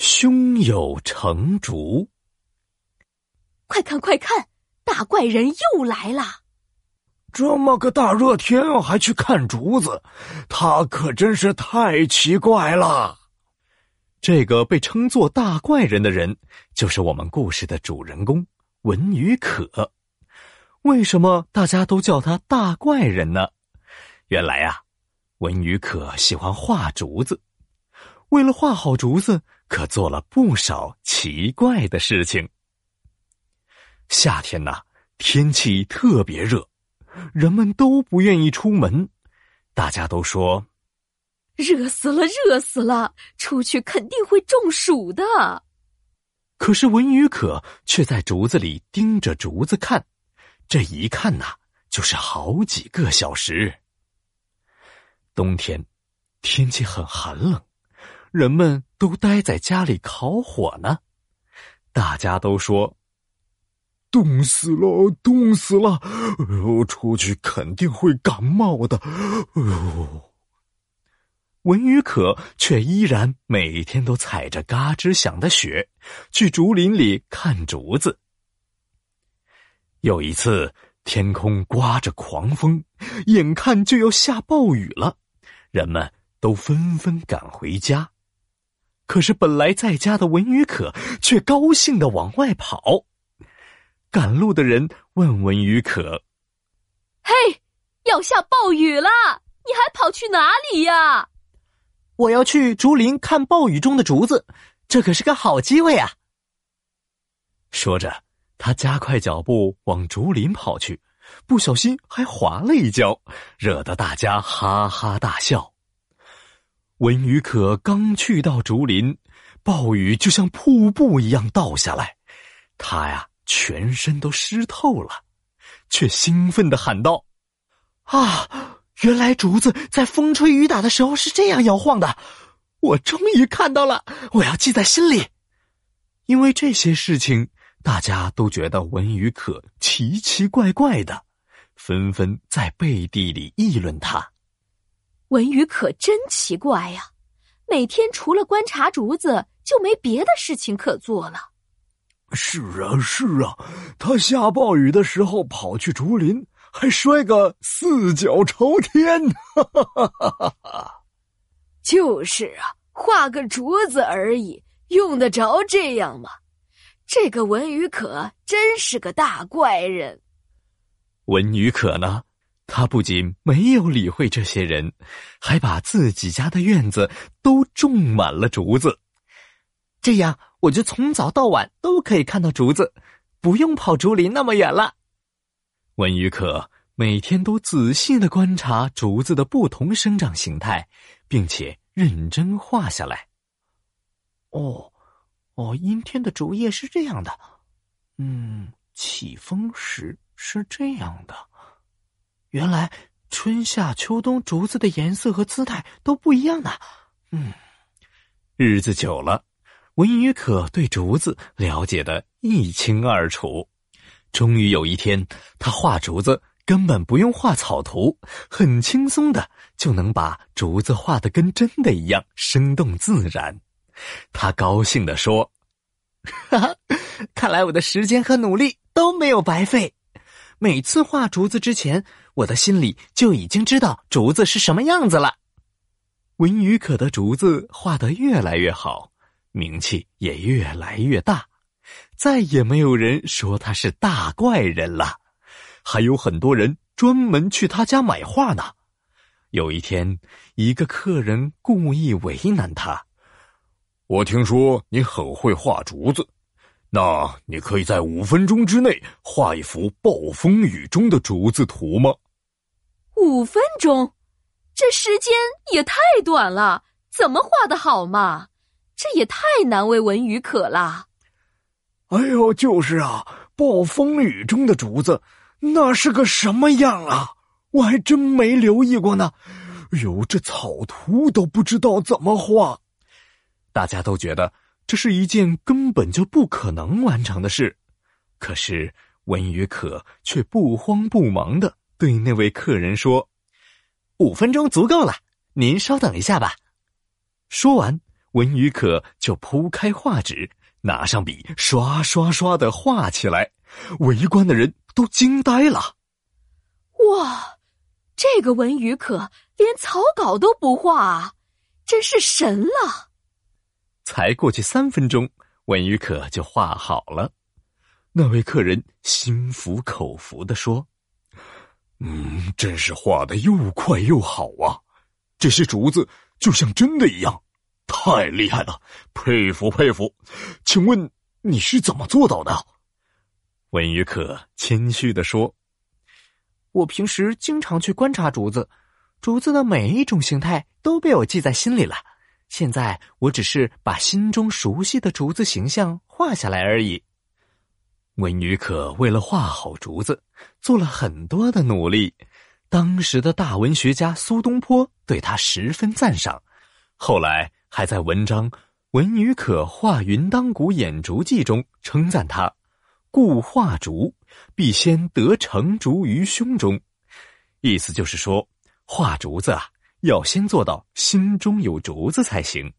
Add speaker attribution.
Speaker 1: 胸有成竹。
Speaker 2: 快看快看，大怪人又来了！
Speaker 3: 这么个大热天还去看竹子，他可真是太奇怪了。
Speaker 1: 这个被称作大怪人的人，就是我们故事的主人公文宇可。为什么大家都叫他大怪人呢？原来啊，文宇可喜欢画竹子，为了画好竹子，可做了不少奇怪的事情。夏天呐，天气特别热，人们都不愿意出门，大家都说。
Speaker 2: 热死了，热死了！出去肯定会中暑的。
Speaker 1: 可是文宇可却在竹子里盯着竹子看，这一看呐，就是好几个小时。冬天，天气很寒冷，人们都待在家里烤火呢。大家都说：“
Speaker 3: 冻死了，冻死了！哎呦，出去肯定会感冒的。”哎呦。
Speaker 1: 文宇可却依然每天都踩着嘎吱响的雪，去竹林里看竹子。有一次，天空刮着狂风，眼看就要下暴雨了，人们都纷纷赶回家。可是，本来在家的文宇可却高兴的往外跑。赶路的人问文宇可：“
Speaker 2: 嘿，要下暴雨了，你还跑去哪里呀？”
Speaker 4: 我要去竹林看暴雨中的竹子，这可是个好机会啊！
Speaker 1: 说着，他加快脚步往竹林跑去，不小心还滑了一跤，惹得大家哈哈大笑。文宇可刚去到竹林，暴雨就像瀑布一样倒下来，他呀全身都湿透了，却兴奋的喊道：“
Speaker 4: 啊！”原来竹子在风吹雨打的时候是这样摇晃的，我终于看到了，我要记在心里。
Speaker 1: 因为这些事情，大家都觉得文宇可奇奇怪怪的，纷纷在背地里议论他。
Speaker 2: 文宇可真奇怪呀，每天除了观察竹子，就没别的事情可做了。
Speaker 3: 是啊，是啊，他下暴雨的时候跑去竹林。还摔个四脚朝天，哈哈哈哈哈！
Speaker 2: 就是啊，画个竹子而已，用得着这样吗？这个文宇可真是个大怪人。
Speaker 1: 文宇可呢？他不仅没有理会这些人，还把自己家的院子都种满了竹子，
Speaker 4: 这样我就从早到晚都可以看到竹子，不用跑竹林那么远了。
Speaker 1: 文宇可每天都仔细的观察竹子的不同生长形态，并且认真画下来。
Speaker 4: 哦，哦，阴天的竹叶是这样的，嗯，起风时是这样的。原来春夏秋冬竹子的颜色和姿态都不一样呢。嗯，
Speaker 1: 日子久了，文宇可对竹子了解的一清二楚。终于有一天，他画竹子根本不用画草图，很轻松的就能把竹子画的跟真的一样生动自然。他高兴的说：“
Speaker 4: 哈哈，看来我的时间和努力都没有白费。每次画竹子之前，我的心里就已经知道竹子是什么样子了。”
Speaker 1: 文宇可的竹子画得越来越好，名气也越来越大。再也没有人说他是大怪人了，还有很多人专门去他家买画呢。有一天，一个客人故意为难他：“
Speaker 3: 我听说你很会画竹子，那你可以在五分钟之内画一幅暴风雨中的竹子图吗？”
Speaker 2: 五分钟，这时间也太短了，怎么画的好嘛？这也太难为文宇可了。
Speaker 3: 哎呦，就是啊，暴风雨中的竹子，那是个什么样啊？我还真没留意过呢。哎呦，这草图都不知道怎么画。
Speaker 1: 大家都觉得这是一件根本就不可能完成的事，可是文宇可却不慌不忙的对那位客人说：“
Speaker 4: 五分钟足够了，您稍等一下吧。”
Speaker 1: 说完，文宇可就铺开画纸，拿上笔，刷刷刷的画起来。围观的人都惊呆了。
Speaker 2: 哇，这个文宇可连草稿都不画啊，真是神了！
Speaker 1: 才过去三分钟，文宇可就画好了。那位客人心服口服的说：“
Speaker 3: 嗯，真是画的又快又好啊！这些竹子就像真的一样，太厉害了，佩服佩服！请问你是怎么做到的？”
Speaker 1: 文宇可谦虚的说：“
Speaker 4: 我平时经常去观察竹子，竹子的每一种形态都被我记在心里了。现在我只是把心中熟悉的竹子形象画下来而已。”
Speaker 1: 文宇可为了画好竹子，做了很多的努力。当时的大文学家苏东坡对他十分赞赏，后来还在文章《文宇可画云当谷演竹记》中称赞他。故画竹，必先得成竹于胸中。意思就是说，画竹子啊，要先做到心中有竹子才行。